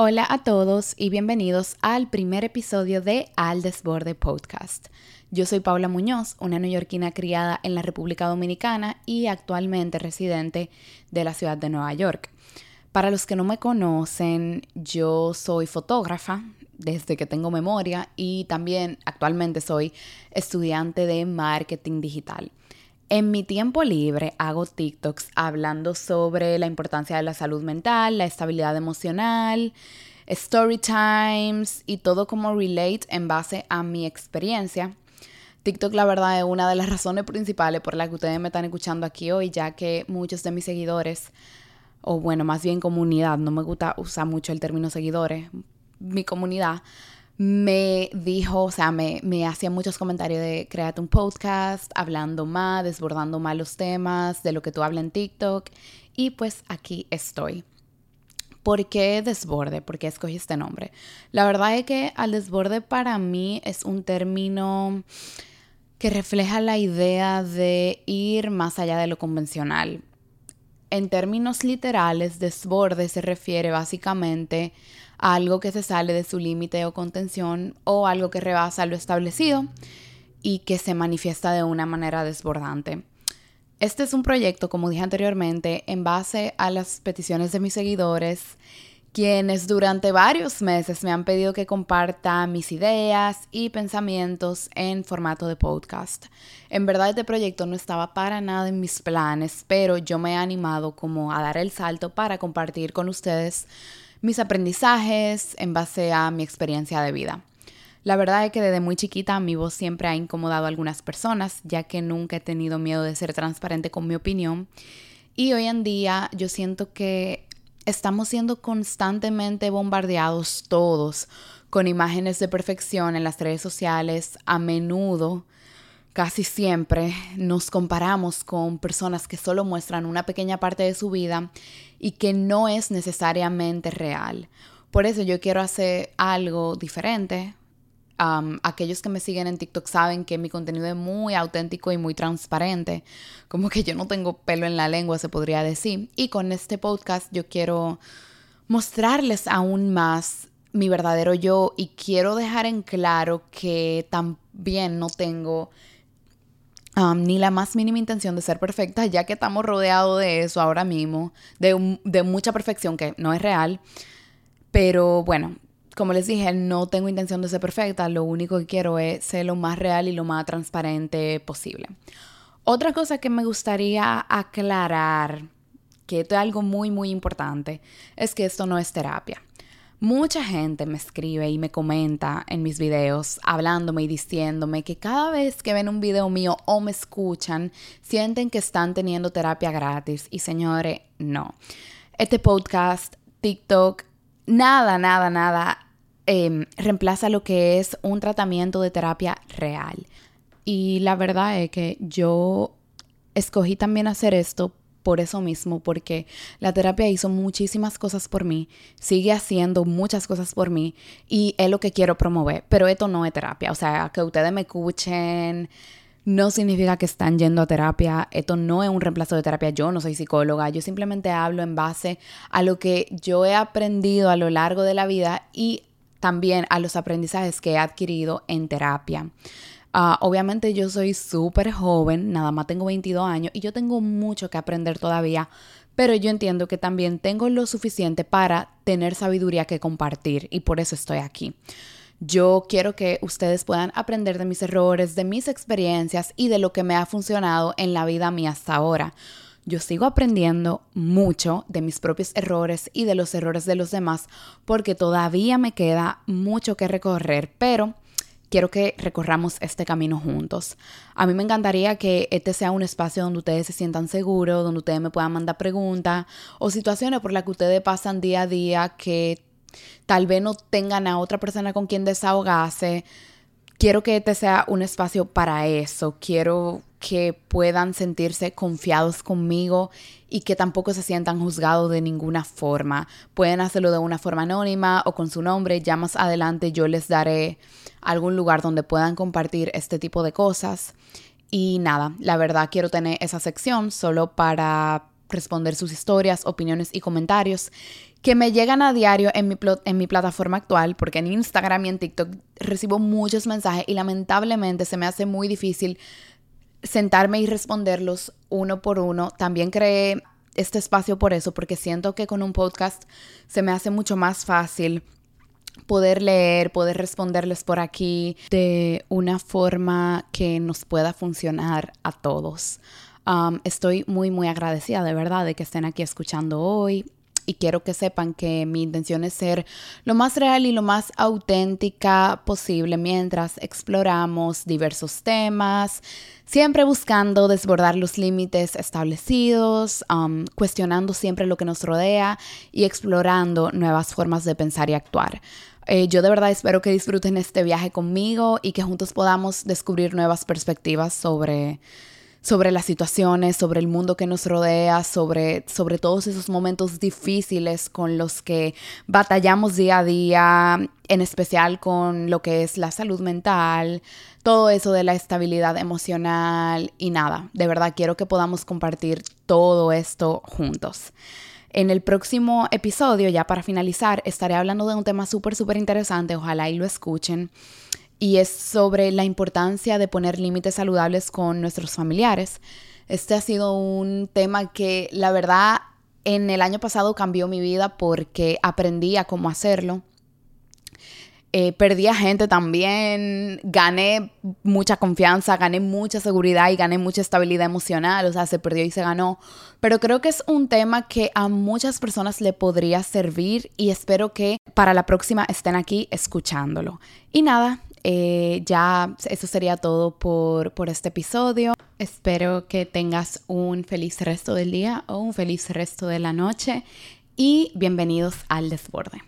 Hola a todos y bienvenidos al primer episodio de Al Desborde Podcast. Yo soy Paula Muñoz, una neoyorquina criada en la República Dominicana y actualmente residente de la ciudad de Nueva York. Para los que no me conocen, yo soy fotógrafa desde que tengo memoria y también actualmente soy estudiante de marketing digital. En mi tiempo libre hago TikToks hablando sobre la importancia de la salud mental, la estabilidad emocional, story times y todo como relate en base a mi experiencia. TikTok la verdad es una de las razones principales por las que ustedes me están escuchando aquí hoy, ya que muchos de mis seguidores, o bueno, más bien comunidad, no me gusta usar mucho el término seguidores, mi comunidad, me dijo, o sea, me, me hacía muchos comentarios de créate un podcast, hablando más, desbordando más los temas, de lo que tú hablas en TikTok. Y pues aquí estoy. ¿Por qué desborde? ¿Por qué escogí este nombre? La verdad es que al desborde para mí es un término que refleja la idea de ir más allá de lo convencional. En términos literales, desborde se refiere básicamente algo que se sale de su límite o contención o algo que rebasa lo establecido y que se manifiesta de una manera desbordante. Este es un proyecto, como dije anteriormente, en base a las peticiones de mis seguidores, quienes durante varios meses me han pedido que comparta mis ideas y pensamientos en formato de podcast. En verdad este proyecto no estaba para nada en mis planes, pero yo me he animado como a dar el salto para compartir con ustedes mis aprendizajes en base a mi experiencia de vida. La verdad es que desde muy chiquita mi voz siempre ha incomodado a algunas personas, ya que nunca he tenido miedo de ser transparente con mi opinión. Y hoy en día yo siento que estamos siendo constantemente bombardeados todos con imágenes de perfección en las redes sociales, a menudo Casi siempre nos comparamos con personas que solo muestran una pequeña parte de su vida y que no es necesariamente real. Por eso yo quiero hacer algo diferente. aquellos que me siguen en TikTok saben que mi contenido es muy auténtico y muy transparente, como que yo no tengo pelo en la lengua, se podría decir. Y con este podcast yo quiero mostrarles aún más mi verdadero yo y quiero dejar en claro que también no tengo ni la más mínima intención de ser perfecta, ya que estamos rodeados de eso ahora mismo, de, de mucha perfección que no es real. Pero bueno, como les dije, no tengo intención de ser perfecta, lo único que quiero es ser lo más real y lo más transparente posible. Otra cosa que me gustaría aclarar, que es algo muy, muy importante, es que esto no es terapia. Mucha gente me escribe y me comenta en mis videos hablándome y diciéndome que cada vez que ven un video mío o me escuchan, sienten que están teniendo terapia gratis. Y señores, no. Este podcast, TikTok, nada, nada, nada em, reemplaza lo que es un tratamiento de terapia real. Y la verdad es que yo escogí también hacer esto por eso mismo, porque la terapia hizo muchísimas cosas por mí, sigue haciendo muchas cosas por mí y es lo que quiero promover, pero esto no es terapia, o sea, que ustedes me escuchen no significa que están yendo a terapia, esto no es un reemplazo de terapia, yo no soy psicóloga, yo simplemente hablo en base a lo que yo he aprendido a lo largo de la vida y también a los aprendizajes que he adquirido en terapia. Ah, obviamente yo soy súper joven, nada más tengo 22 años y yo tengo mucho que aprender todavía, pero yo entiendo que también tengo lo suficiente para tener sabiduría que compartir y por eso estoy aquí. Yo quiero que ustedes puedan aprender de mis errores, de mis experiencias y de lo que me ha funcionado en la vida mía hasta ahora. Yo sigo aprendiendo mucho de mis propios errores y de los errores de los demás porque todavía me queda mucho que recorrer, pero quiero que recorramos este camino juntos. A mí me encantaría que este sea un espacio donde ustedes se sientan seguros, donde ustedes me puedan mandar preguntas o situaciones por las que ustedes pasan día a día que tal vez no tengan a otra persona con quien desahogarse. Quiero que este sea un espacio para eso. Quiero que puedan sentirse confiados conmigo y que tampoco se sientan juzgados de ninguna forma. Pueden hacerlo de una forma anónima o con su nombre. Ya más adelante yo les daré algún lugar donde puedan compartir este tipo de cosas. Y nada, la verdad quiero tener esa sección solo para responder sus historias, opiniones y comentarios que me llegan a diario en mi, en mi plataforma actual, porque en Instagram y en TikTok recibo muchos mensajes y lamentablemente se me hace muy difícil sentarme y responderlos uno por uno. También creé este espacio por eso, porque siento que con un podcast se me hace mucho más fácil poder leer, poder responderles por aquí de una forma que nos pueda funcionar a todos. Estoy muy, muy agradecida de verdad de que estén aquí escuchando hoy y quiero que sepan que mi intención es ser lo más real y lo más auténtica posible mientras exploramos diversos temas, siempre buscando desbordar los límites establecidos, um, cuestionando siempre lo que nos rodea y explorando nuevas formas de pensar y actuar. Eh, yo de verdad espero que disfruten este viaje conmigo y que juntos podamos descubrir nuevas perspectivas sobre sobre las situaciones, sobre el mundo que nos rodea, sobre, sobre todos esos momentos difíciles con los que batallamos día a día, en especial con lo que es la salud mental, todo eso de la estabilidad emocional y nada, de verdad quiero que podamos compartir todo esto juntos. En el próximo episodio, ya para finalizar, estaré hablando de un tema súper, súper interesante, ojalá y lo escuchen y es sobre la importancia de poner límites saludables con nuestros familiares. Este ha sido un tema que la verdad en el año pasado cambió mi vida porque aprendí a cómo hacerlo. Eh, perdí a gente también, gané mucha confianza, gané mucha seguridad y gané mucha estabilidad emocional, o sea, se perdió y se ganó. Pero creo que es un tema que a muchas personas le podría servir y espero que para la próxima estén aquí escuchándolo. Y nada, eh, ya eso sería todo por, por este episodio. Espero que tengas un feliz resto del día o un feliz resto de la noche y bienvenidos al desborde.